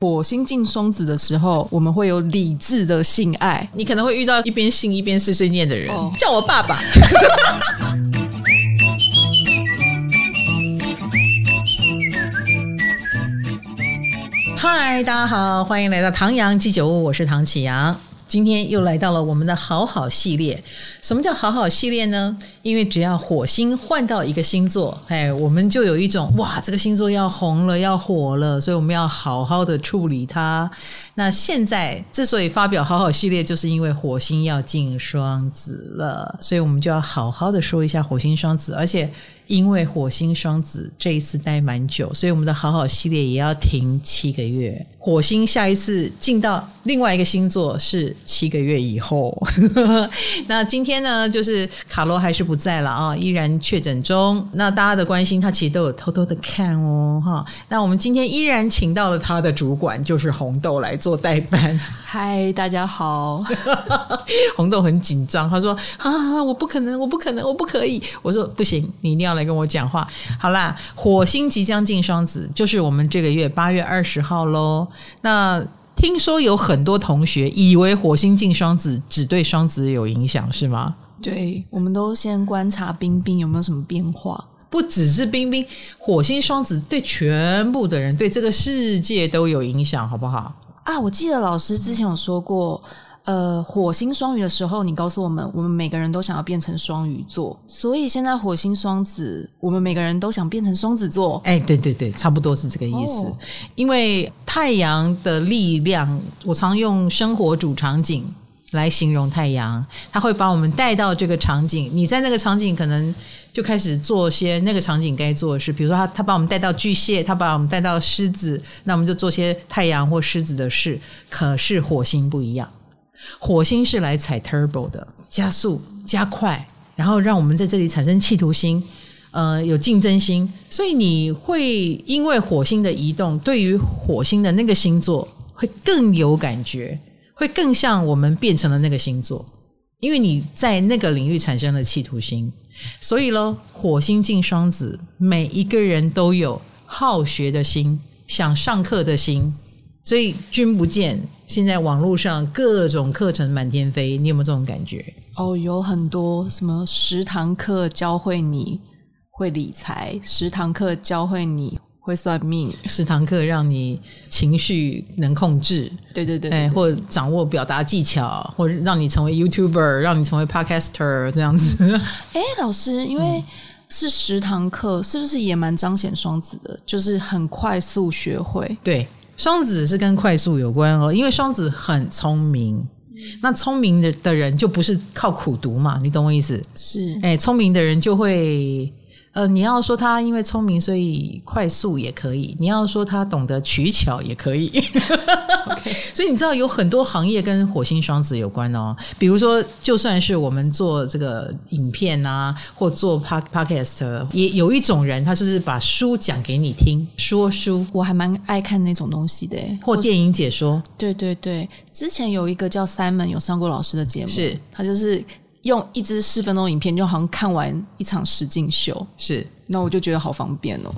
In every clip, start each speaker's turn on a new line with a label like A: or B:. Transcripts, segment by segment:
A: 火星进双子的时候，我们会有理智的性爱。
B: 你可能会遇到一边性一边碎碎念的人，
A: 哦、
B: 叫我爸爸。嗨，大家好，欢迎来到唐阳鸡酒屋，我是唐启阳。今天又来到了我们的好好系列。什么叫好好系列呢？因为只要火星换到一个星座，哎，我们就有一种哇，这个星座要红了，要火了，所以我们要好好的处理它。那现在之所以发表好好系列，就是因为火星要进双子了，所以我们就要好好的说一下火星双子，而且。因为火星双子这一次待蛮久，所以我们的好好系列也要停七个月。火星下一次进到另外一个星座是七个月以后。那今天呢，就是卡罗还是不在了啊，依然确诊中。那大家的关心，他其实都有偷偷的看哦，哈。那我们今天依然请到了他的主管，就是红豆来做代班。
A: 嗨，大家好。
B: 红豆很紧张，他说：“啊，我不可能，我不可能，我不可以。”我说：“不行，你一定要来跟我讲话。”好啦，火星即将进双子，就是我们这个月八月二十号喽。那听说有很多同学以为火星进双子只对双子有影响，是吗？
A: 对，我们都先观察冰冰有没有什么变化。
B: 不只是冰冰，火星双子对全部的人，对这个世界都有影响，好不好？
A: 啊，我记得老师之前有说过。呃，火星双鱼的时候，你告诉我们，我们每个人都想要变成双鱼座，所以现在火星双子，我们每个人都想变成双子座。
B: 哎，对对对，差不多是这个意思。哦、因为太阳的力量，我常用生活主场景来形容太阳，它会把我们带到这个场景。你在那个场景，可能就开始做些那个场景该做的事，比如说他他把我们带到巨蟹，他把我们带到狮子，那我们就做些太阳或狮子的事。可是火星不一样。火星是来踩 turbo 的，加速加快，然后让我们在这里产生企图心，呃，有竞争心。所以你会因为火星的移动，对于火星的那个星座会更有感觉，会更像我们变成了那个星座，因为你在那个领域产生了企图心。所以咯，火星进双子，每一个人都有好学的心，想上课的心。所以君不见，现在网络上各种课程满天飞，你有没有这种感觉？
A: 哦，有很多什么十堂课教会你会理财，十堂课教会你会算命，
B: 十堂课让你情绪能控制，
A: 对对对，
B: 哎，或掌握表达技巧，或让你成为 YouTuber，让你成为 Podcaster 这样子。
A: 哎，老师，因为是十堂课，是不是也蛮彰显双子的？就是很快速学会，
B: 对。双子是跟快速有关哦，因为双子很聪明，那聪明的的人就不是靠苦读嘛，你懂我意思？
A: 是，
B: 哎，聪明的人就会。呃，你要说他因为聪明所以快速也可以，你要说他懂得取巧也可以。
A: Okay.
B: 所以你知道有很多行业跟火星双子有关哦，比如说就算是我们做这个影片啊，或做 podcast，也有一种人他就是把书讲给你听，说书。
A: 我还蛮爱看那种东西的，
B: 或电影解说。
A: 对对对，之前有一个叫 Simon 有上过老师的节目，
B: 是
A: 他就是。用一支四分钟影片，就好像看完一场实境秀，
B: 是，
A: 那我就觉得好方便哦。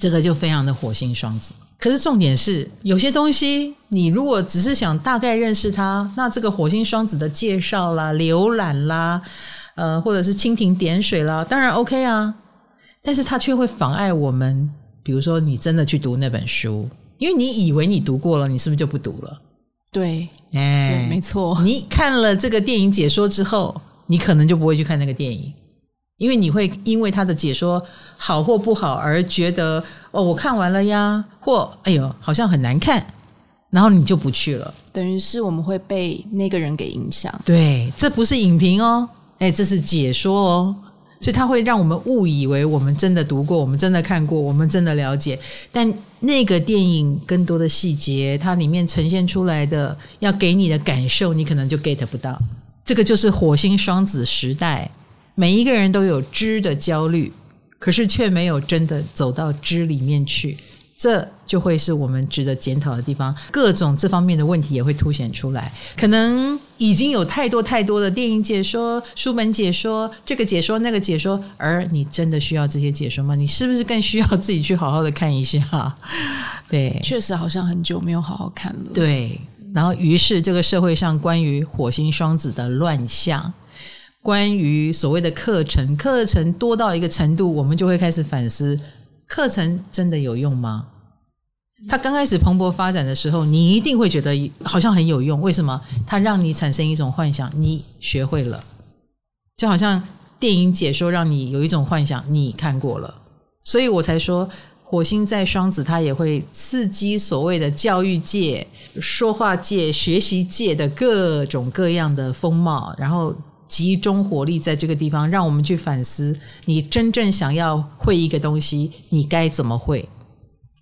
B: 这个就非常的火星双子。可是重点是，有些东西你如果只是想大概认识它，那这个火星双子的介绍啦、浏览啦，呃，或者是蜻蜓点水啦，当然 OK 啊。但是它却会妨碍我们，比如说你真的去读那本书，因为你以为你读过了，你是不是就不读了？
A: 对，
B: 哎，
A: 对，没错。
B: 你看了这个电影解说之后。你可能就不会去看那个电影，因为你会因为他的解说好或不好而觉得哦，我看完了呀，或哎呦，好像很难看，然后你就不去了。
A: 等于是我们会被那个人给影响。
B: 对，这不是影评哦，哎，这是解说哦，所以它会让我们误以为我们真的读过，我们真的看过，我们真的了解。但那个电影更多的细节，它里面呈现出来的要给你的感受，你可能就 get 不到。这个就是火星双子时代，每一个人都有知的焦虑，可是却没有真的走到知里面去，这就会是我们值得检讨的地方。各种这方面的问题也会凸显出来。可能已经有太多太多的电影解说、书本解说、这个解说、那个解说，而你真的需要这些解说吗？你是不是更需要自己去好好的看一下？对，
A: 确实好像很久没有好好看了。
B: 对，然后于是这个社会上关于火星双子的乱象，关于所谓的课程，课程多到一个程度，我们就会开始反思：课程真的有用吗？它刚开始蓬勃发展的时候，你一定会觉得好像很有用。为什么？它让你产生一种幻想，你学会了，就好像电影解说让你有一种幻想，你看过了。所以我才说，火星在双子，它也会刺激所谓的教育界、说话界、学习界的各种各样的风貌，然后集中火力在这个地方，让我们去反思：你真正想要会一个东西，你该怎么会？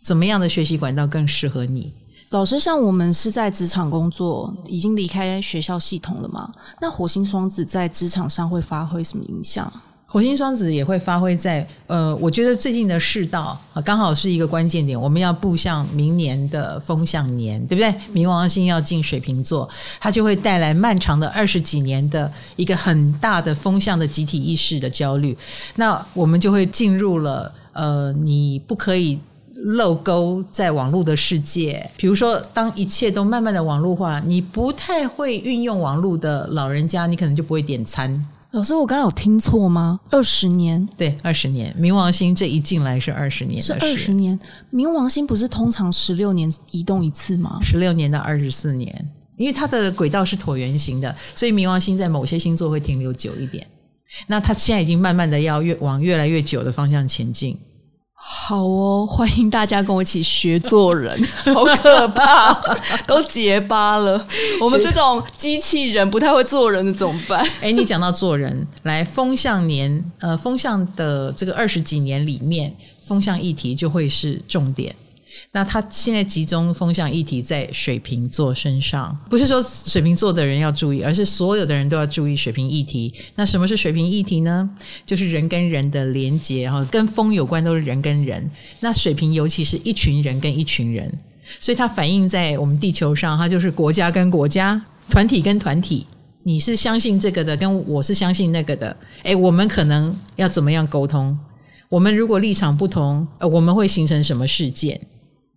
B: 怎么样的学习管道更适合你？
A: 老师，像我们是在职场工作，已经离开学校系统了吗？那火星双子在职场上会发挥什么影响？
B: 火星双子也会发挥在呃，我觉得最近的世道啊，刚好是一个关键点，我们要步向明年的风向年，对不对？冥王星要进水瓶座，它就会带来漫长的二十几年的一个很大的风向的集体意识的焦虑。那我们就会进入了呃，你不可以。漏沟在网络的世界，比如说，当一切都慢慢的网络化，你不太会运用网络的老人家，你可能就不会点餐。
A: 老师，我刚刚有听错吗？二十年？
B: 对，二十年。冥王星这一进来是二十年，
A: 是二十年。冥王星不是通常十六年移动一次吗？
B: 十六年到二十四年，因为它的轨道是椭圆形的，所以冥王星在某些星座会停留久一点。那它现在已经慢慢的要越往越来越久的方向前进。
A: 好哦，欢迎大家跟我一起学做人，好可怕，都结巴了。我们这种机器人不太会做人的怎么办？
B: 哎，你讲到做人，来风向年，呃，风向的这个二十几年里面，风向议题就会是重点。那他现在集中风向议题在水瓶座身上，不是说水瓶座的人要注意，而是所有的人都要注意水瓶议题。那什么是水瓶议题呢？就是人跟人的连接，哈，跟风有关，都是人跟人。那水瓶尤其是一群人跟一群人，所以它反映在我们地球上，它就是国家跟国家、团体跟团体。你是相信这个的，跟我是相信那个的，诶，我们可能要怎么样沟通？我们如果立场不同，我们会形成什么事件？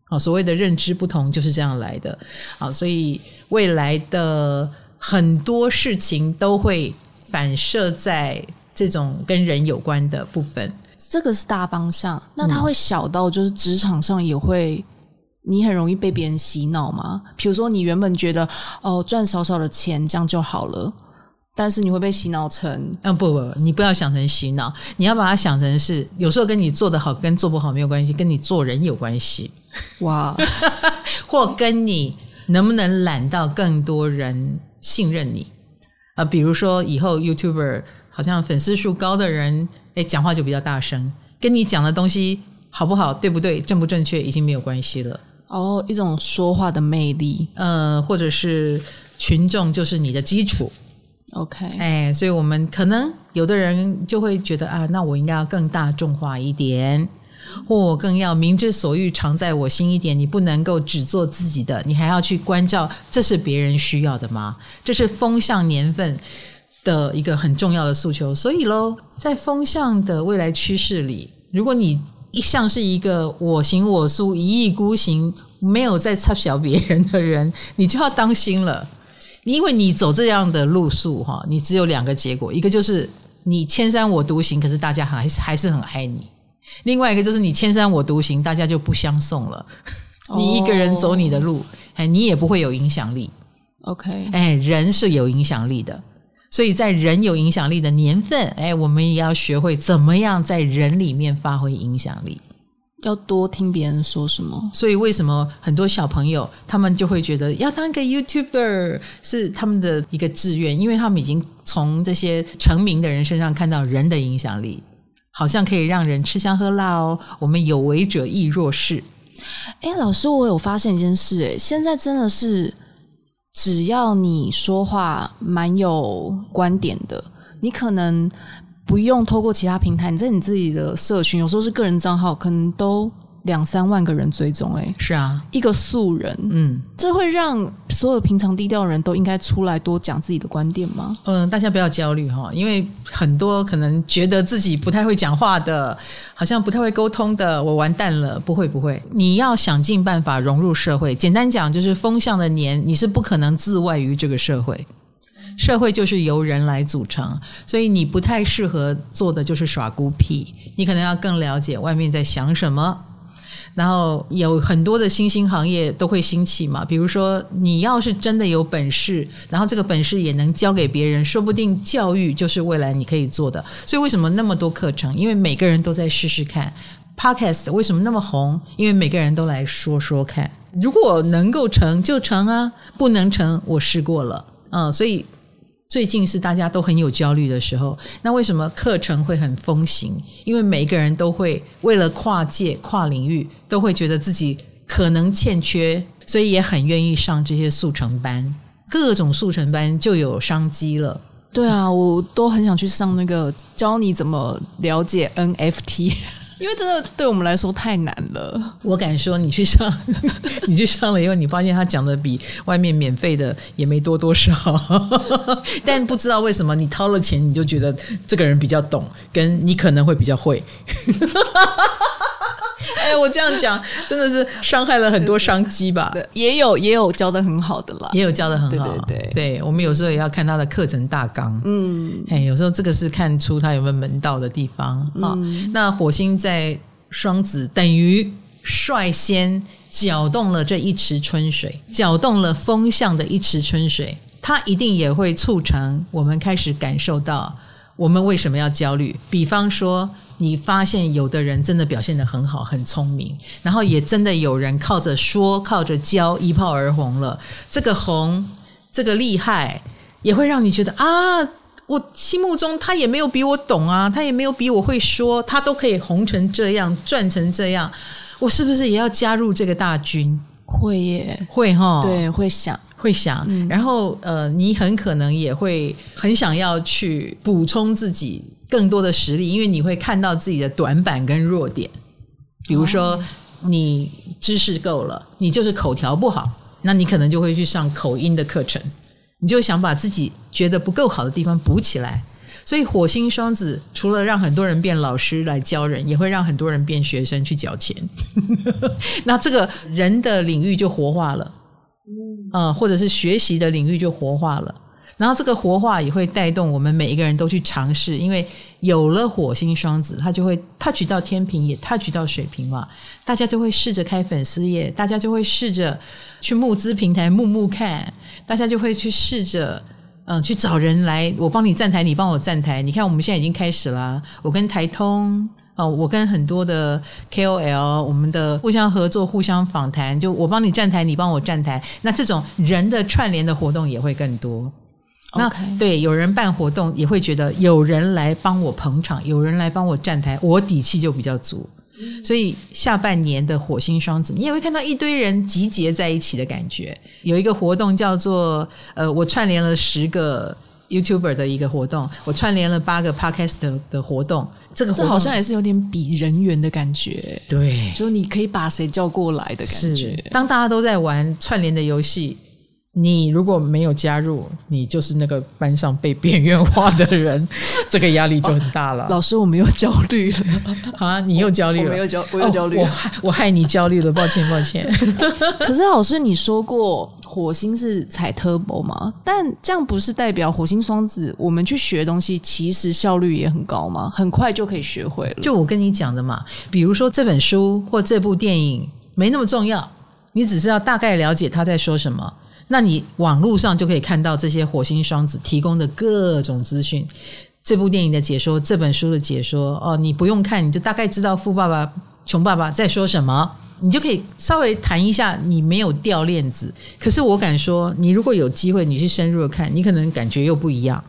B: 好，所谓的认知不同就是这样来的。好，所以未来的很多事情都会反射在这种跟人有关的部分。
A: 这个是大方向。那它会小到就是职场上也会，你很容易被别人洗脑吗？比如说你原本觉得哦，赚少少的钱这样就好了。但是你会被洗脑成，
B: 嗯，不不不，你不要想成洗脑，你要把它想成是，有时候跟你做得好跟做不好没有关系，跟你做人有关系，哇，或跟你能不能揽到更多人信任你。啊，比如说以后 YouTuber 好像粉丝数高的人，诶，讲话就比较大声，跟你讲的东西好不好，对不对，正不正确，已经没有关系了。
A: 哦，一种说话的魅力，
B: 呃，或者是群众就是你的基础。
A: OK，
B: 哎，所以我们可能有的人就会觉得啊，那我应该要更大众化一点，或我更要民之所欲，常在我心一点。你不能够只做自己的，你还要去关照，这是别人需要的吗？这是风向年份的一个很重要的诉求。所以喽，在风向的未来趋势里，如果你一向是一个我行我素、一意孤行，没有在插小别人的人，你就要当心了。因为你走这样的路数哈，你只有两个结果，一个就是你千山我独行，可是大家还还是很爱你；另外一个就是你千山我独行，大家就不相送了。你一个人走你的路，哎，你也不会有影响力。
A: OK，
B: 哎，人是有影响力的，所以在人有影响力的年份，哎，我们也要学会怎么样在人里面发挥影响力。
A: 要多听别人说什么，
B: 所以为什么很多小朋友他们就会觉得要当个 YouTuber 是他们的一个志愿，因为他们已经从这些成名的人身上看到人的影响力，好像可以让人吃香喝辣哦。我们有为者亦若是。
A: 哎，老师，我有发现一件事，哎，现在真的是只要你说话蛮有观点的，你可能。不用透过其他平台，你在你自己的社群，有时候是个人账号，可能都两三万个人追踪，哎，
B: 是啊，
A: 一个素人，
B: 嗯，
A: 这会让所有平常低调的人都应该出来多讲自己的观点吗？
B: 嗯，大家不要焦虑哈，因为很多可能觉得自己不太会讲话的，好像不太会沟通的，我完蛋了。不会不会，你要想尽办法融入社会。简单讲，就是风向的年，你是不可能自外于这个社会。社会就是由人来组成，所以你不太适合做的就是耍孤僻。你可能要更了解外面在想什么。然后有很多的新兴行业都会兴起嘛，比如说你要是真的有本事，然后这个本事也能教给别人，说不定教育就是未来你可以做的。所以为什么那么多课程？因为每个人都在试试看。Podcast 为什么那么红？因为每个人都来说说看。如果能够成就成啊，不能成我试过了，嗯，所以。最近是大家都很有焦虑的时候，那为什么课程会很风行？因为每一个人都会为了跨界、跨领域，都会觉得自己可能欠缺，所以也很愿意上这些速成班。各种速成班就有商机了。
A: 对啊，我都很想去上那个教你怎么了解 NFT。因为真的对我们来说太难了。
B: 我敢说，你去上，你去上了以后，你发现他讲的比外面免费的也没多多少。但不知道为什么，你掏了钱，你就觉得这个人比较懂，跟你可能会比较会。哎，我这样讲真的是伤害了很多商机吧？
A: 也有也有教的很好的啦，
B: 也有教的很好。
A: 对对对，
B: 对，我们有时候也要看他的课程大纲。嗯，哎，有时候这个是看出他有没有门道的地方啊。嗯，那火星在双子，等于率先搅动了这一池春水，搅动了风向的一池春水，它一定也会促成我们开始感受到我们为什么要焦虑。比方说。你发现有的人真的表现得很好，很聪明，然后也真的有人靠着说、靠着教一炮而红了。这个红，这个厉害，也会让你觉得啊，我心目中他也没有比我懂啊，他也没有比我会说，他都可以红成这样，赚成这样，我是不是也要加入这个大军？
A: 会耶，
B: 会哈，
A: 对，会想，
B: 会想，嗯、然后呃，你很可能也会很想要去补充自己。更多的实力，因为你会看到自己的短板跟弱点。比如说，你知识够了，你就是口条不好，那你可能就会去上口音的课程。你就想把自己觉得不够好的地方补起来。所以，火星双子除了让很多人变老师来教人，也会让很多人变学生去缴钱。那这个人的领域就活化了，嗯，或者是学习的领域就活化了。然后这个活化也会带动我们每一个人都去尝试，因为有了火星双子，它就会 touch 到天平，也 touch 到水瓶嘛。大家就会试着开粉丝页，大家就会试着去募资平台募募看，大家就会去试着嗯去找人来，我帮你站台，你帮我站台。你看我们现在已经开始了，我跟台通哦，我跟很多的 KOL，我们的互相合作、互相访谈，就我帮你站台，你帮我站台。那这种人的串联的活动也会更多。那.对，有人办活动也会觉得有人来帮我捧场，有人来帮我站台，我底气就比较足。所以下半年的火星双子，你也会看到一堆人集结在一起的感觉。有一个活动叫做呃，我串联了十个 YouTuber 的一个活动，我串联了八个 Podcast 的活动。这个活动
A: 这好像也是有点比人员的感觉。
B: 对，
A: 就你可以把谁叫过来的感觉。
B: 当大家都在玩串联的游戏。你如果没有加入，你就是那个班上被边缘化的人，这个压力就很大了。
A: 老师，我们又焦虑了
B: 啊！你又焦虑了，
A: 我没有焦，我又焦虑了。
B: 哦，我害我害你焦虑了，抱歉，抱歉。
A: 可是老师，你说过火星是踩 turbo 吗？但这样不是代表火星双子，我们去学东西其实效率也很高吗？很快就可以学会了。
B: 就我跟你讲的嘛，比如说这本书或这部电影没那么重要，你只是要大概了解他在说什么。那你网络上就可以看到这些火星双子提供的各种资讯，这部电影的解说，这本书的解说，哦，你不用看，你就大概知道《富爸爸穷爸爸》在说什么，你就可以稍微谈一下，你没有掉链子。可是我敢说，你如果有机会，你去深入的看，你可能感觉又不一样。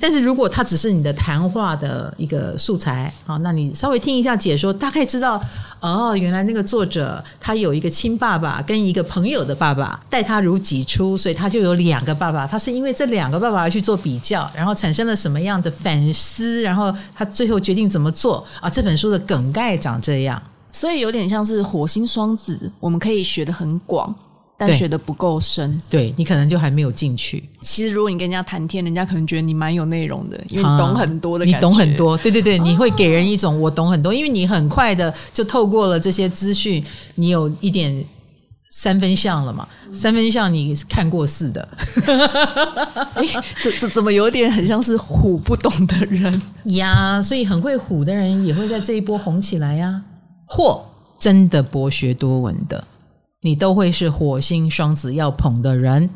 B: 但是如果它只是你的谈话的一个素材，好，那你稍微听一下解说，大概知道哦，原来那个作者他有一个亲爸爸跟一个朋友的爸爸待他如己出，所以他就有两个爸爸。他是因为这两个爸爸而去做比较，然后产生了什么样的反思，然后他最后决定怎么做啊？这本书的梗概长这样。
A: 所以有点像是火星双子，我们可以学得很广。但学的不够深，
B: 对，你可能就还没有进去。
A: 其实如果你跟人家谈天，人家可能觉得你蛮有内容的，因为你懂很多的感觉。
B: 你懂很多，对对对，你会给人一种我懂很多，因为你很快的就透过了这些资讯，你有一点三分像了嘛？三分像你看过似的。
A: 哎，这这怎么有点很像是虎不懂的人
B: 呀？所以很会虎的人也会在这一波红起来呀，或真的博学多闻的。你都会是火星双子要捧的人，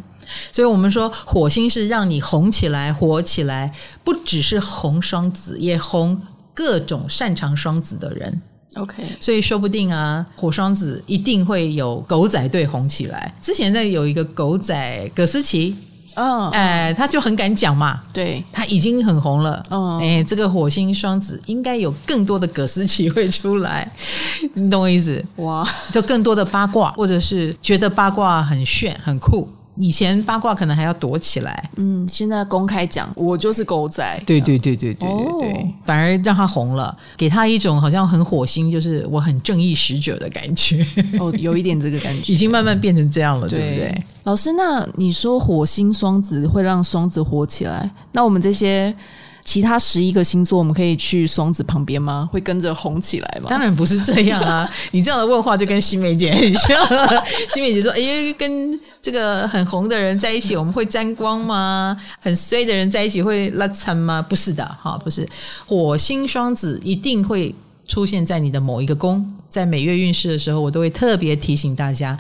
B: 所以我们说火星是让你红起来、火起来，不只是红双子，也红各种擅长双子的人。
A: OK，
B: 所以说不定啊，火双子一定会有狗仔队红起来。之前在，有一个狗仔葛思琪。嗯，哎，他就很敢讲嘛，
A: 对，
B: 他已经很红了。嗯，哎，这个火星双子应该有更多的葛思琪会出来，你懂我意思？哇，就更多的八卦，或者是觉得八卦很炫很酷。以前八卦可能还要躲起来，
A: 嗯，现在公开讲，我就是狗仔，
B: 对对对对对对对，哦、反而让他红了，给他一种好像很火星，就是我很正义使者的感觉。
A: 哦，有一点这个感觉，
B: 已经慢慢变成这样了，对，对不对？
A: 老师，那你说火星双子会让双子火起来，那我们这些。其他十一个星座，我们可以去双子旁边吗？会跟着红起来吗？
B: 当然不是这样啊！你这样的问话就跟新梅姐很像。新梅姐说：“哎，跟这个很红的人在一起，我们会沾光吗？很衰的人在一起会拉惨吗？不是的，哈，不是。火星双子一定会出现在你的某一个宫，在每月运势的时候，我都会特别提醒大家，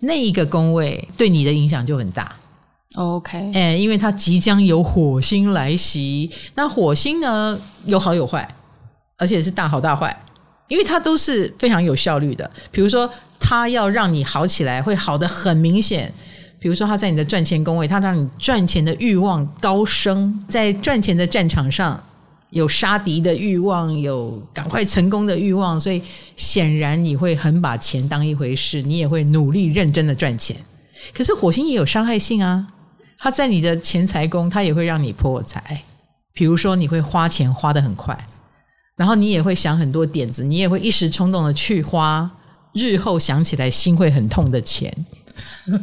B: 那一个宫位对你的影响就很大。”
A: OK，
B: 哎，因为它即将有火星来袭，那火星呢有好有坏，而且是大好大坏，因为它都是非常有效率的。比如说，它要让你好起来，会好得很明显。比如说，它在你的赚钱宫位，它让你赚钱的欲望高升，在赚钱的战场上有杀敌的欲望，有赶快成功的欲望，所以显然你会很把钱当一回事，你也会努力认真的赚钱。可是火星也有伤害性啊。他在你的钱财宫，他也会让你破财。比如说，你会花钱花得很快，然后你也会想很多点子，你也会一时冲动的去花，日后想起来心会很痛的钱。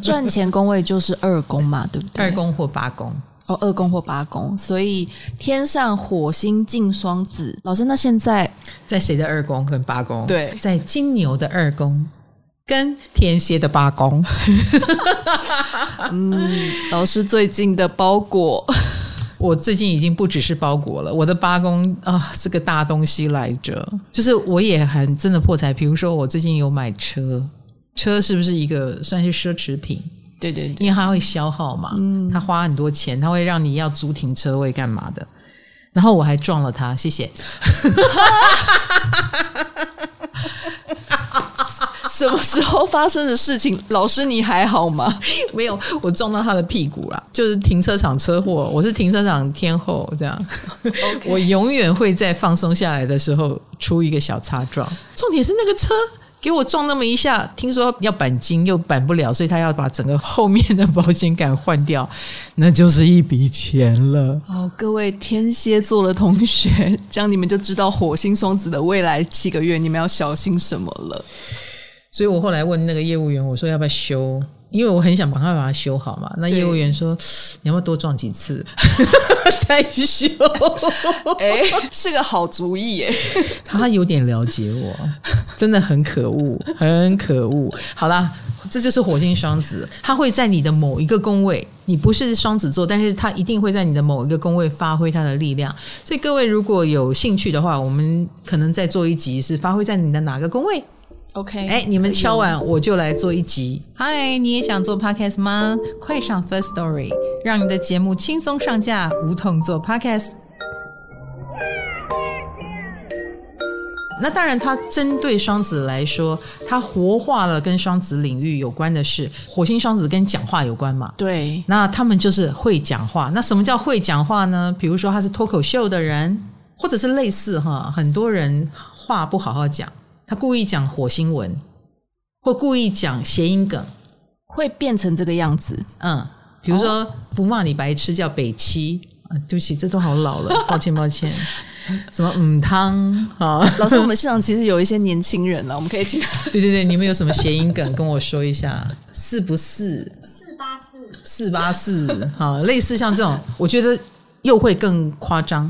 A: 赚钱宫位就是二宫嘛，对不对？
B: 二宫或八宫
A: 哦，二宫或八宫。所以天上火星进双子，老师，那现在
B: 在谁的二宫跟八宫？
A: 对，
B: 在金牛的二宫。跟天蝎的八宫，
A: 嗯，老师最近的包裹，
B: 我最近已经不只是包裹了，我的八宫啊是个大东西来着，就是我也很真的破财。比如说我最近有买车，车是不是一个算是奢侈品？
A: 对对对，
B: 因为它会消耗嘛，嗯，它花很多钱，它会让你要租停车位干嘛的，然后我还撞了它，谢谢。
A: 什么时候发生的事情？老师，你还好吗？
B: 没有，我撞到他的屁股了，就是停车场车祸。我是停车场天后，这样。我永远会在放松下来的时候出一个小擦撞。重点是那个车给我撞那么一下，听说要钣金又钣不了，所以他要把整个后面的保险杆换掉，那就是一笔钱了。
A: 哦，各位天蝎座的同学，这样你们就知道火星双子的未来七个月，你们要小心什么了。
B: 所以我后来问那个业务员，我说要不要修？因为我很想帮他把它修好嘛。那业务员说，你要不要多撞几次 再修？
A: 哎，是个好主意耶。
B: 他有点了解我，真的很可恶，很可恶。好啦，这就是火星双子，他会在你的某一个宫位。你不是双子座，但是他一定会在你的某一个宫位发挥他的力量。所以各位如果有兴趣的话，我们可能再做一集，是发挥在你的哪个宫位
A: ？OK，
B: 哎，你们敲完我就来做一集。嗨，你也想做 Podcast 吗？快上 First Story，让你的节目轻松上架，无痛做 Podcast。那当然，它针对双子来说，它活化了跟双子领域有关的事。火星双子跟讲话有关嘛？
A: 对。
B: 那他们就是会讲话。那什么叫会讲话呢？比如说他是脱口秀的人，或者是类似哈，很多人话不好好讲。他故意讲火星文，或故意讲谐音梗，
A: 会变成这个样子。
B: 嗯，比如说、哦、不骂你白痴叫北七，啊，对不起，这都好老了，抱歉抱歉。什么嗯汤啊？
A: 老师，我们现场其实有一些年轻人了，我们可以请。
B: 对对对，你们有什么谐音梗跟我说一下？四不四？
C: 四八四？
B: 四八四？好，类似像这种，我觉得又会更夸张。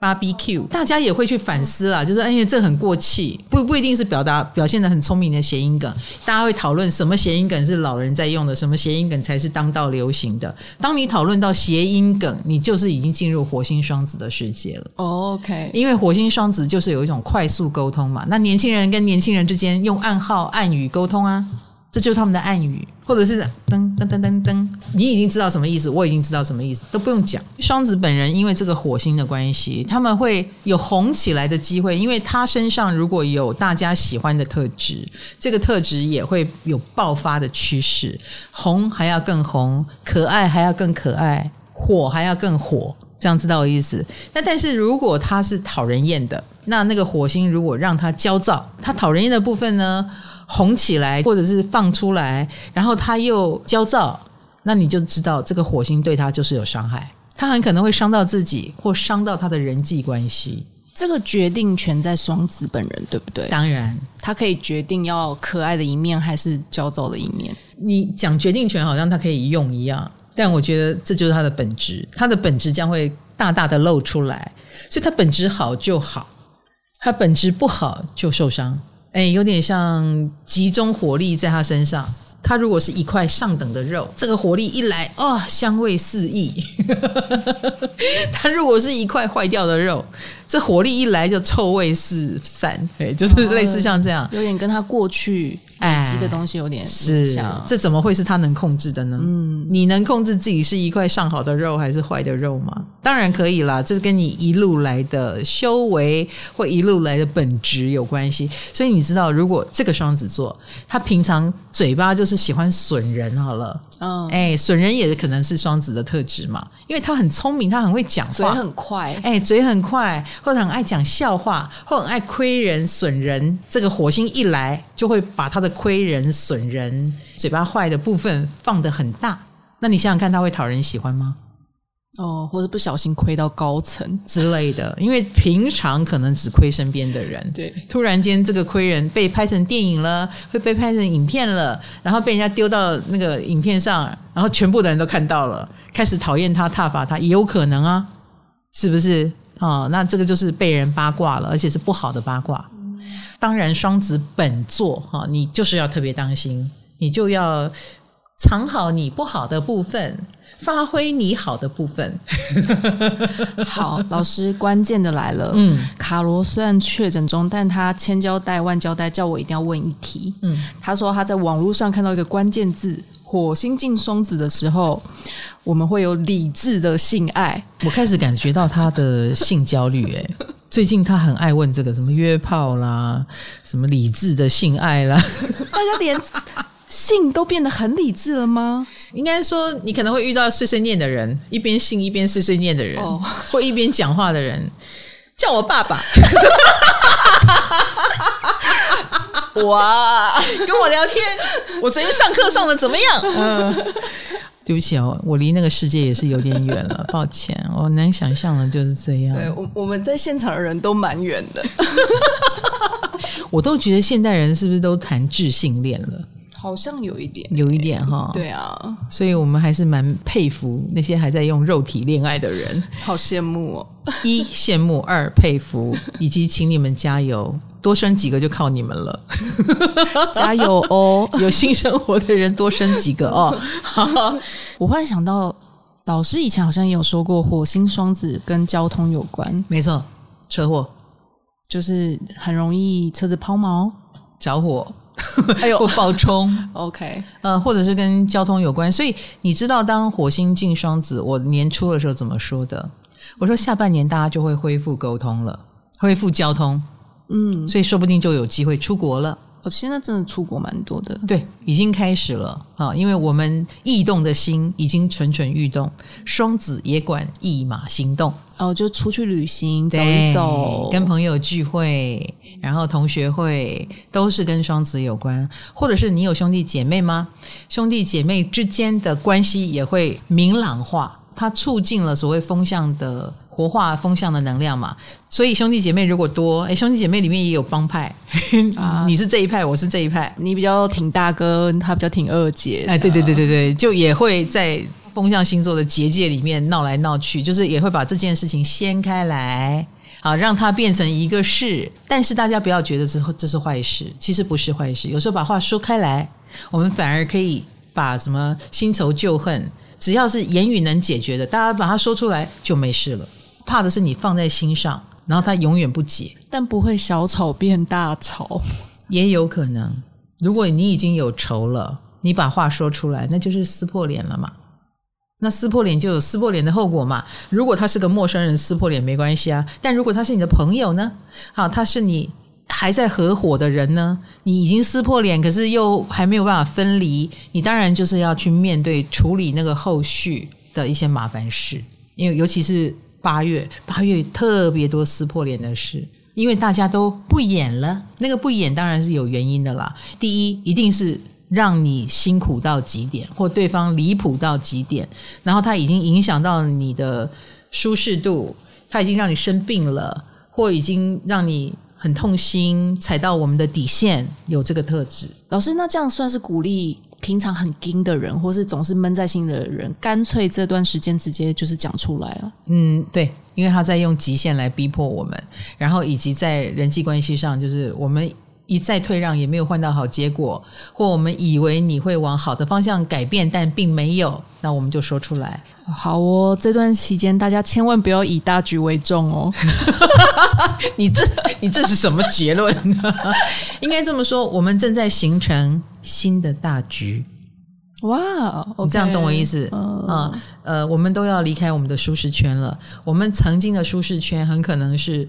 B: BBQ，大家也会去反思啦，就是哎呀，这很过气，不不一定是表达表现的很聪明的谐音梗，大家会讨论什么谐音梗是老人在用的，什么谐音梗才是当道流行的。当你讨论到谐音梗，你就是已经进入火星双子的世界了。
A: OK，因
B: 为火星双子就是有一种快速沟通嘛，那年轻人跟年轻人之间用暗号暗语沟通啊。这就是他们的暗语，或者是噔噔噔噔噔，你已经知道什么意思，我已经知道什么意思，都不用讲。双子本人因为这个火星的关系，他们会有红起来的机会，因为他身上如果有大家喜欢的特质，这个特质也会有爆发的趋势。红还要更红，可爱还要更可爱，火还要更火，这样知道我意思？那但是如果他是讨人厌的，那那个火星如果让他焦躁，他讨人厌的部分呢？红起来，或者是放出来，然后他又焦躁，那你就知道这个火星对他就是有伤害，他很可能会伤到自己，或伤到他的人际关系。
A: 这个决定权在双子本人，对不对？
B: 当然，
A: 他可以决定要可爱的一面还是焦躁的一面。
B: 你讲决定权好像他可以用一样，但我觉得这就是他的本质，他的本质将会大大的露出来。所以他本质好就好，他本质不好就受伤。哎，有点像集中火力在他身上。它如果是一块上等的肉，这个火力一来，哦，香味四溢。它如果是一块坏掉的肉，这火力一来就臭味四散。对，就是类似像这样，
A: 有点跟他过去。累积的东西有点是，
B: 这怎么会是他能控制的呢？嗯，你能控制自己是一块上好的肉还是坏的肉吗？当然可以啦，这是跟你一路来的修为或一路来的本质有关系。所以你知道，如果这个双子座他平常嘴巴就是喜欢损人，好了，嗯，哎，损人也可能是双子的特质嘛，因为他很聪明，他很会讲话，
A: 嘴很快，
B: 哎，嘴很快，或者很爱讲笑话，或很爱亏人损人。这个火星一来，就会把他的。亏人损人，嘴巴坏的部分放得很大，那你想想看，他会讨人喜欢吗？
A: 哦，或者不小心亏到高层
B: 之类的，因为平常可能只亏身边的人，
A: 对，
B: 突然间这个亏人被拍成电影了，会被拍成影片了，然后被人家丢到那个影片上，然后全部的人都看到了，开始讨厌他、挞伐他，也有可能啊，是不是？哦，那这个就是被人八卦了，而且是不好的八卦。当然，双子本座哈，你就是要特别当心，你就要藏好你不好的部分，发挥你好的部分。
A: 好，老师，关键的来了。嗯，卡罗虽然确诊中，但他千交代万交代，叫我一定要问一题。嗯，他说他在网络上看到一个关键字“火星进双子”的时候，我们会有理智的性爱。
B: 我开始感觉到他的性焦虑，哎。最近他很爱问这个什么约炮啦，什么理智的性爱啦，
A: 大家连性都变得很理智了吗？
B: 应该说，你可能会遇到碎碎念的人，一边性一边碎碎念的人，哦、或一边讲话的人，叫我爸爸，哇，跟我聊天，我昨天上课上的怎么样？嗯。对不起哦，我离那个世界也是有点远了，抱歉。我能想象的就是这样。
A: 对，我我们在现场的人都蛮远的，
B: 我都觉得现代人是不是都谈智性恋了？
A: 好像有一点，
B: 有一点哈。
A: 对啊，
B: 所以我们还是蛮佩服那些还在用肉体恋爱的人，
A: 好羡慕哦。
B: 一羡慕，二佩服，以及请你们加油。多生几个就靠你们了，
A: 加油哦！
B: 有性生活的人多生几个哦。
A: 我忽然想到，老师以前好像也有说过，火星双子跟交通有关。
B: 没错，车祸
A: 就是很容易车子抛锚、
B: 着火，还有爆冲。
A: OK，
B: 呃，或者是跟交通有关。所以你知道，当火星进双子，我年初的时候怎么说的？我说下半年大家就会恢复沟通了，恢复交通。嗯，所以说不定就有机会出国了。
A: 我现在真的出国蛮多的，
B: 对，已经开始了啊！因为我们异动的心已经蠢蠢欲动，双子也管一马行动，
A: 哦，就出去旅行走一走，
B: 跟朋友聚会，然后同学会都是跟双子有关，或者是你有兄弟姐妹吗？兄弟姐妹之间的关系也会明朗化。它促进了所谓风向的活化，风向的能量嘛。所以兄弟姐妹如果多，哎，兄弟姐妹里面也有帮派，啊，你是这一派，我是这一派，
A: 你比较挺大哥，他比较挺二姐，
B: 哎，对对对对对，就也会在风象星座的结界里面闹来闹去，就是也会把这件事情掀开来。啊，让它变成一个事，但是大家不要觉得这这是坏事，其实不是坏事。有时候把话说开来，我们反而可以把什么新仇旧恨，只要是言语能解决的，大家把它说出来就没事了。怕的是你放在心上，然后它永远不解，
A: 但不会小吵变大吵，
B: 也有可能。如果你已经有仇了，你把话说出来，那就是撕破脸了嘛。那撕破脸就有撕破脸的后果嘛。如果他是个陌生人，撕破脸没关系啊。但如果他是你的朋友呢？好，他是你还在合伙的人呢？你已经撕破脸，可是又还没有办法分离，你当然就是要去面对处理那个后续的一些麻烦事。因为尤其是八月，八月特别多撕破脸的事，因为大家都不演了。那个不演当然是有原因的啦。第一，一定是。让你辛苦到极点，或对方离谱到极点，然后他已经影响到你的舒适度，他已经让你生病了，或已经让你很痛心，踩到我们的底线，有这个特质。
A: 老师，那这样算是鼓励平常很硬的人，或是总是闷在心里的人，干脆这段时间直接就是讲出来了。
B: 嗯，对，因为他在用极限来逼迫我们，然后以及在人际关系上，就是我们。一再退让也没有换到好结果，或我们以为你会往好的方向改变，但并没有，那我们就说出来。
A: 好哦，这段期间大家千万不要以大局为重哦。
B: 你这你这是什么结论呢？应该这么说，我们正在形成新的大局。
A: 哇，
B: 你这样懂我意思？
A: 嗯、
B: 啊，呃，我们都要离开我们的舒适圈了。我们曾经的舒适圈很可能是。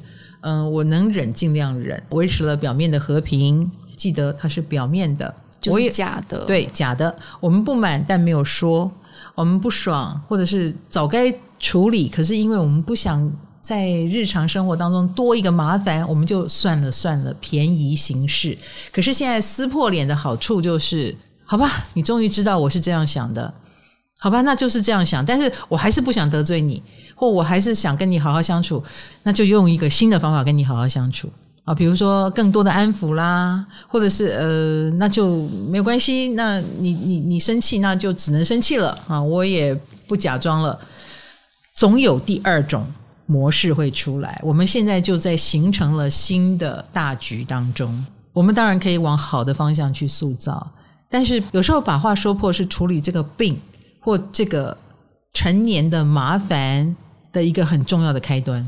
B: 嗯，我能忍，尽量忍，维持了表面的和平。记得它是表面的，
A: 就是假的。
B: 对，假的。我们不满，但没有说；我们不爽，或者是早该处理，可是因为我们不想在日常生活当中多一个麻烦，我们就算了算了，便宜行事。可是现在撕破脸的好处就是，好吧，你终于知道我是这样想的，好吧，那就是这样想，但是我还是不想得罪你。或我还是想跟你好好相处，那就用一个新的方法跟你好好相处啊，比如说更多的安抚啦，或者是呃，那就没有关系，那你你你生气，那就只能生气了啊，我也不假装了，总有第二种模式会出来。我们现在就在形成了新的大局当中，我们当然可以往好的方向去塑造，但是有时候把话说破是处理这个病或这个成年的麻烦。的一个很重要的开端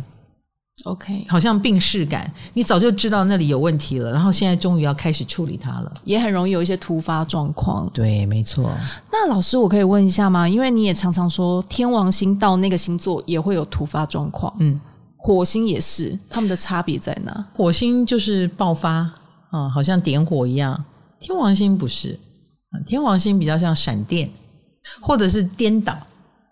A: ，OK，
B: 好像病逝感，你早就知道那里有问题了，然后现在终于要开始处理它了，
A: 也很容易有一些突发状况。
B: 对，没错。
A: 那老师，我可以问一下吗？因为你也常常说天王星到那个星座也会有突发状况，嗯，火星也是，他们的差别在哪？
B: 火星就是爆发啊，嗯，好像点火一样，天王星不是，天王星比较像闪电，或者是颠倒。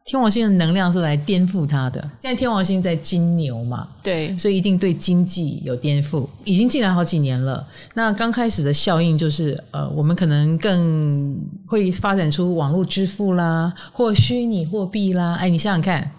B: 天王星的能量是来颠覆它的。现在天王星在金牛嘛，
A: 对，
B: 所以一定对经济有颠覆。已经进来好几年了。那刚开始的效应就是，呃，我们可能更会发展出网络支付啦，或虚拟货币啦。哎，你想想看。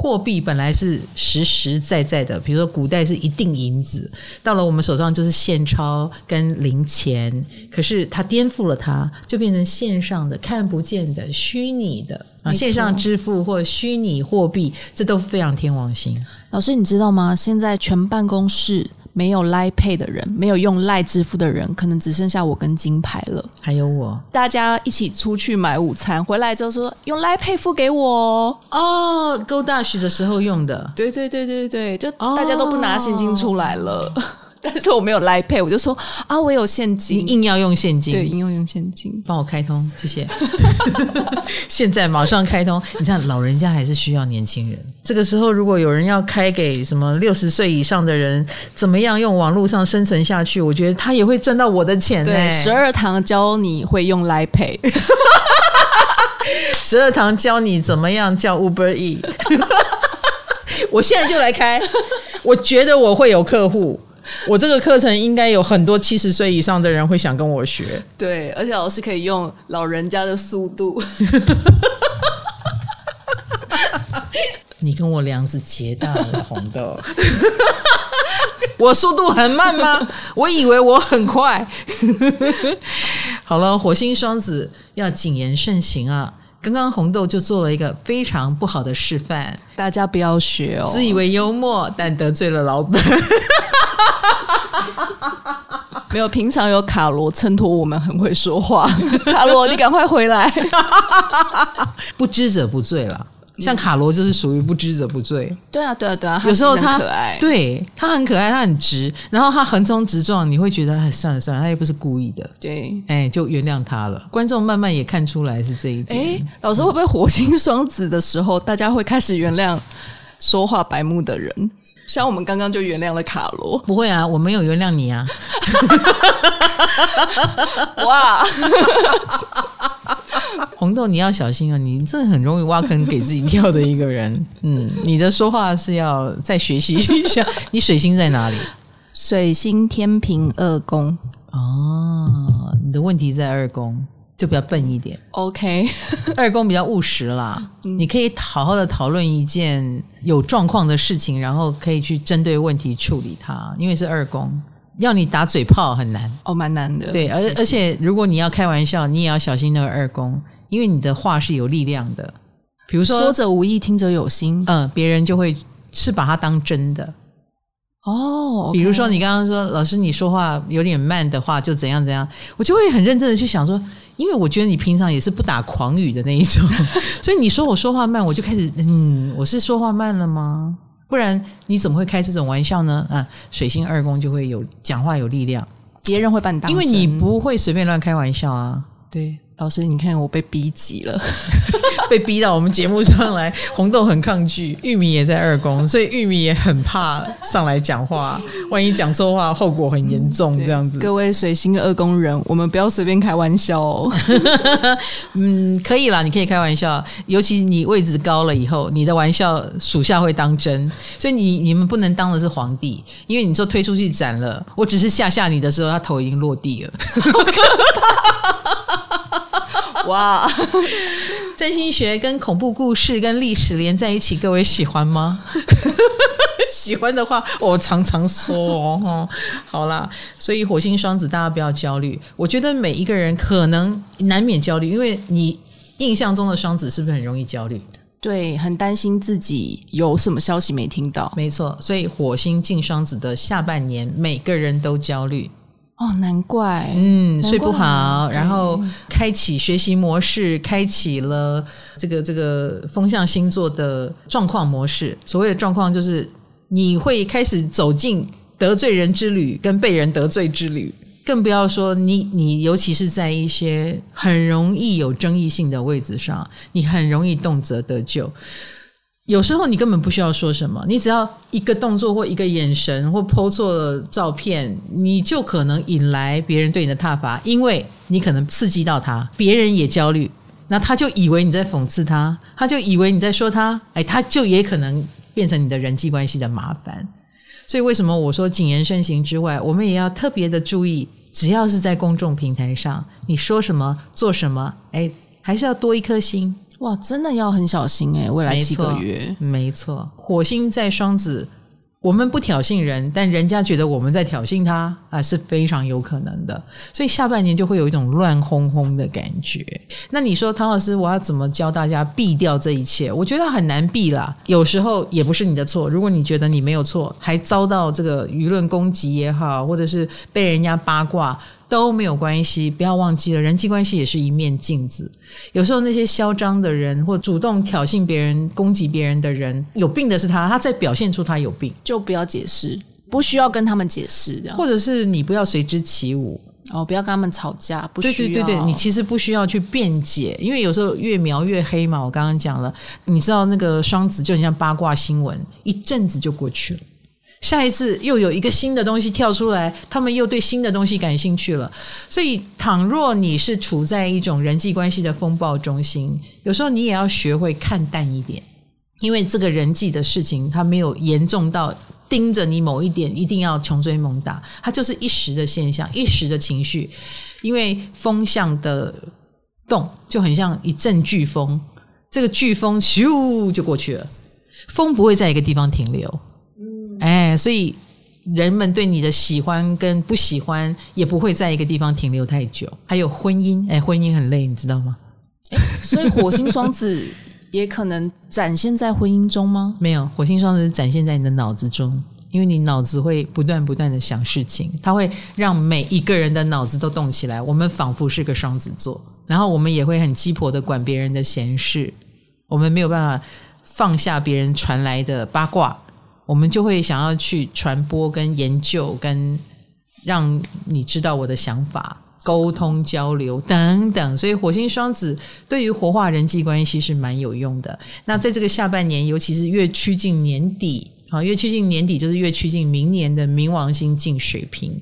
B: 货币本来是实实在在的，比如说古代是一锭银子，到了我们手上就是现钞跟零钱。可是它颠覆了它，就变成线上的、看不见的、虚拟的啊，线上支付或虚拟货币，这都非常天王星。
A: 老师，你知道吗？现在全办公室。没有 Line Pay 的人，没有用 Line 支付的人，可能只剩下我跟金牌了。
B: 还有我，
A: 大家一起出去买午餐，回来之后说用 Line Pay 付给我
B: 哦。GoDash 的时候用的，
A: 对对对对对，就大家都不拿现金出来了。哦但是我没有 Line Pay，我就说啊，我有现金，
B: 你硬要用现金，
A: 对，硬要用现金，
B: 帮我开通，谢谢。现在马上开通，你看老人家还是需要年轻人。这个时候，如果有人要开给什么六十岁以上的人，怎么样用网络上生存下去？我觉得他也会赚到我的钱。
A: 对，十二堂教你会用 Line Pay，
B: 十二堂教你怎么样叫 Uber E。我现在就来开，我觉得我会有客户。我这个课程应该有很多七十岁以上的人会想跟我学。
A: 对，而且老师可以用老人家的速度。
B: 你跟我梁子结大了，红豆。我速度很慢吗？我以为我很快。好了，火星双子要谨言慎行啊！刚刚红豆就做了一个非常不好的示范，
A: 大家不要学哦。
B: 自以为幽默，但得罪了老板。
A: 没有，平常有卡罗衬托我们很会说话。卡罗，你赶快回来！
B: 不知者不罪啦。像卡罗就是属于不知者不罪。
A: 对啊，对啊，对啊。
B: 有时候他
A: 可爱，
B: 对他很可爱，他很直，然后他横冲直撞，你会觉得哎，算了算了，他又不是故意的。
A: 对，
B: 哎，就原谅他了。观众慢慢也看出来是这一点。
A: 哎，老师会不会火星双子的时候，大家会开始原谅说话白目的人？像我们刚刚就原谅了卡罗。
B: 不会啊，我没有原谅你啊。
A: 哇！
B: 红豆，你要小心啊！你这很容易挖坑给自己跳的一个人。嗯，你的说话是要再学习一下。你水星在哪里？
A: 水星天平二宫。
B: 哦，你的问题在二宫，就比较笨一点。
A: OK，
B: 二宫比较务实啦。嗯，你可以好好的讨论一件有状况的事情，然后可以去针对问题处理它，因为是二宫。要你打嘴炮很难
A: 哦，蛮难的。
B: 对，而而且如果你要开玩笑，你也要小心那个二宫，因为你的话是有力量的。比如说，
A: 说者无意，听者有心。
B: 嗯，别人就会是把它当真的。
A: 哦，
B: 比如说你刚刚说老师你说话有点慢的话，就怎样怎样，我就会很认真的去想说，因为我觉得你平常也是不打狂语的那一种，所以你说我说话慢，我就开始嗯，我是说话慢了吗？不然你怎么会开这种玩笑呢？啊，水星二宫就会有讲话有力量，
A: 别人会把你当，
B: 因为你不会随便乱开玩笑啊。
A: 对。老师，你看我被逼急了，
B: 被逼到我们节目上来。红豆很抗拒，玉米也在二宫，所以玉米也很怕上来讲话，万一讲错话，后果很严重。这样子，
A: 各位水星二宫人，我们不要随便开玩笑哦。
B: 嗯，可以啦，你可以开玩笑，尤其你位置高了以后，你的玩笑属下会当真。所以你你们不能当的是皇帝，因为你说推出去斩了，我只是吓吓你的时候，他头已经落地了。
A: 哇，
B: 占星学跟恐怖故事跟历史连在一起，各位喜欢吗？喜欢的话，我常常说哦。好啦，所以火星双子，大家不要焦虑。我觉得每一个人可能难免焦虑，因为你印象中的双子是不是很容易焦虑？
A: 对，很担心自己有什么消息没听到。
B: 没错，所以火星进双子的下半年，每个人都焦虑。
A: 哦，难怪，
B: 嗯，睡不好，然后开启学习模式，开启了这个这个风象星座的状况模式。所谓的状况，就是你会开始走进得罪人之旅，跟被人得罪之旅。更不要说你，你尤其是在一些很容易有争议性的位置上，你很容易动辄得咎。有时候你根本不需要说什么，你只要一个动作或一个眼神或 po 错了照片，你就可能引来别人对你的挞伐，因为你可能刺激到他，别人也焦虑，那他就以为你在讽刺他，他就以为你在说他，哎，他就也可能变成你的人际关系的麻烦。所以为什么我说谨言慎行之外，我们也要特别的注意，只要是在公众平台上，你说什么做什么，哎，还是要多一颗心。
A: 哇，真的要很小心诶，未来七个月，
B: 没错，火星在双子。我们不挑衅人，但人家觉得我们在挑衅他啊，是非常有可能的。所以下半年就会有一种乱哄哄的感觉。那你说，唐老师，我要怎么教大家避掉这一切？我觉得很难避啦。有时候也不是你的错。如果你觉得你没有错，还遭到这个舆论攻击也好，或者是被人家八卦。都没有关系，不要忘记了，人际关系也是一面镜子。有时候那些嚣张的人，或主动挑衅别人、攻击别人的人，有病的是他，他在表现出他有病，
A: 就不要解释，不需要跟他们解释的，
B: 或者是你不要随之起舞
A: 哦，不要跟他们吵架，不需要。
B: 对对对对，你其实不需要去辩解，因为有时候越描越黑嘛。我刚刚讲了，你知道那个双子就很像八卦新闻，一阵子就过去了。下一次又有一个新的东西跳出来，他们又对新的东西感兴趣了。所以，倘若你是处在一种人际关系的风暴中心，有时候你也要学会看淡一点，因为这个人际的事情，它没有严重到盯着你某一点一定要穷追猛打，它就是一时的现象，一时的情绪。因为风向的动就很像一阵飓风，这个飓风咻就过去了。风不会在一个地方停留。嗯，哎，所以人们对你的喜欢跟不喜欢也不会在一个地方停留太久。还有婚姻，哎，婚姻很累，你知道吗？
A: 所以火星双子也可能展现在婚姻中吗？
B: 没有，火星双子展现在你的脑子中。因为你脑子会不断不断的想事情，它会让每一个人的脑子都动起来。我们仿佛是个双子座，然后我们也会很鸡婆的管别人的闲事，我们没有办法放下别人传来的八卦，我们就会想要去传播跟研究，跟让你知道我的想法，沟通交流等等。所以火星双子对于活化人际关系是蛮有用的。那在这个下半年，尤其是越趋近年底。好，越趋近年底，就是越趋近明年的冥王星进水瓶。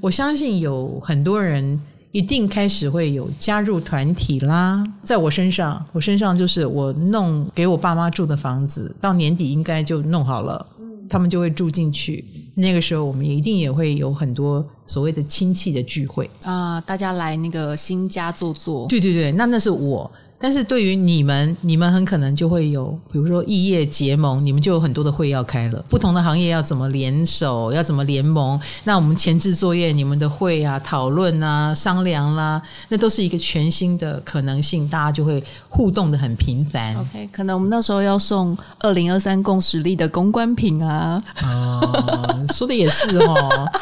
B: 我相信有很多人一定开始会有加入团体啦。在我身上，我身上就是我弄给我爸妈住的房子，到年底应该就弄好了，他们就会住进去。那个时候，我们也一定也会有很多所谓的亲戚的聚会
A: 啊，大家来那个新家坐坐。
B: 对对对，那那是我。但是对于你们，你们很可能就会有，比如说异业结盟，你们就有很多的会要开了。不同的行业要怎么联手，要怎么联盟？那我们前置作业，你们的会啊、讨论啊、商量啦、啊，那都是一个全新的可能性，大家就会互动的很频繁。
A: OK，可能我们那时候要送二零二三共识力的公关品啊。
B: 哦，说的也是哦。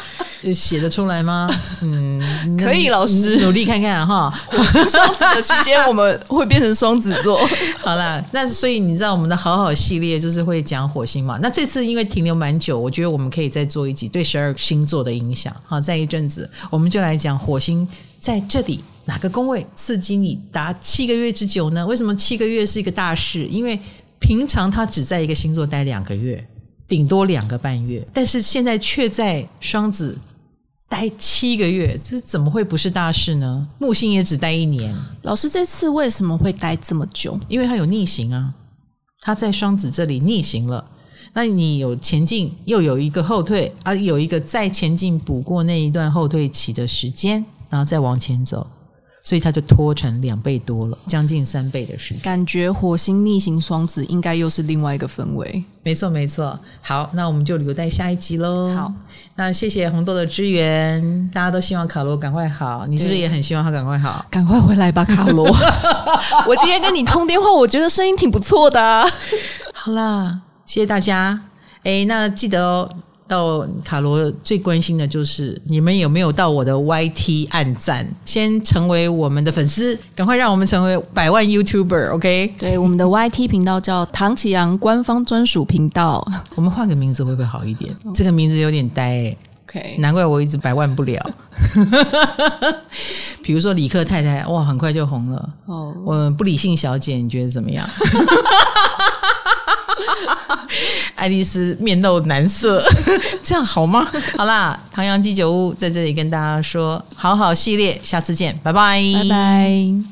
B: 写得出来吗？嗯，
A: 可以，老师
B: 努力看看哈。
A: 双子的期间，我们会变成双子座。
B: 好啦，那所以你知道我们的好好系列就是会讲火星嘛？那这次因为停留蛮久，我觉得我们可以再做一集对十二星座的影响。好，在一阵子我们就来讲火星在这里哪个宫位刺激你达七个月之久呢？为什么七个月是一个大事？因为平常他只在一个星座待两个月，顶多两个半月，但是现在却在双子。待七个月，这怎么会不是大事呢？木星也只待一年。
A: 老师这次为什么会待这么久？
B: 因为他有逆行啊，他在双子这里逆行了。那你有前进，又有一个后退，啊，有一个再前进补过那一段后退期的时间，然后再往前走。所以它就拖成两倍多了，将近三倍的时间。
A: 感觉火星逆行双子应该又是另外一个氛围。
B: 没错，没错。好，那我们就留待下一集喽。
A: 好，
B: 那谢谢红豆的支援。大家都希望卡罗赶快好，你是不是也很希望他赶快好？
A: 赶快回来吧，卡罗。我今天跟你通电话，我觉得声音挺不错的啊。
B: 好啦，谢谢大家。哎，那记得哦。到卡罗最关心的就是你们有没有到我的 YT 暗赞，先成为我们的粉丝，赶快让我们成为百万 YouTuber，OK？、Okay?
A: 对，我们的 YT 频道叫唐启阳官方专属频道，
B: 我们换个名字会不会好一点？这个名字有点呆、欸、
A: ，OK？
B: 难怪我一直百万不了。比如说李克太太，哇，很快就红了。哦、oh.，我不理性小姐，你觉得怎么样？爱丽丝面露难色，这样好吗？好啦，唐阳鸡酒屋在这里跟大家说，好好系列，下次见，拜拜，
A: 拜拜。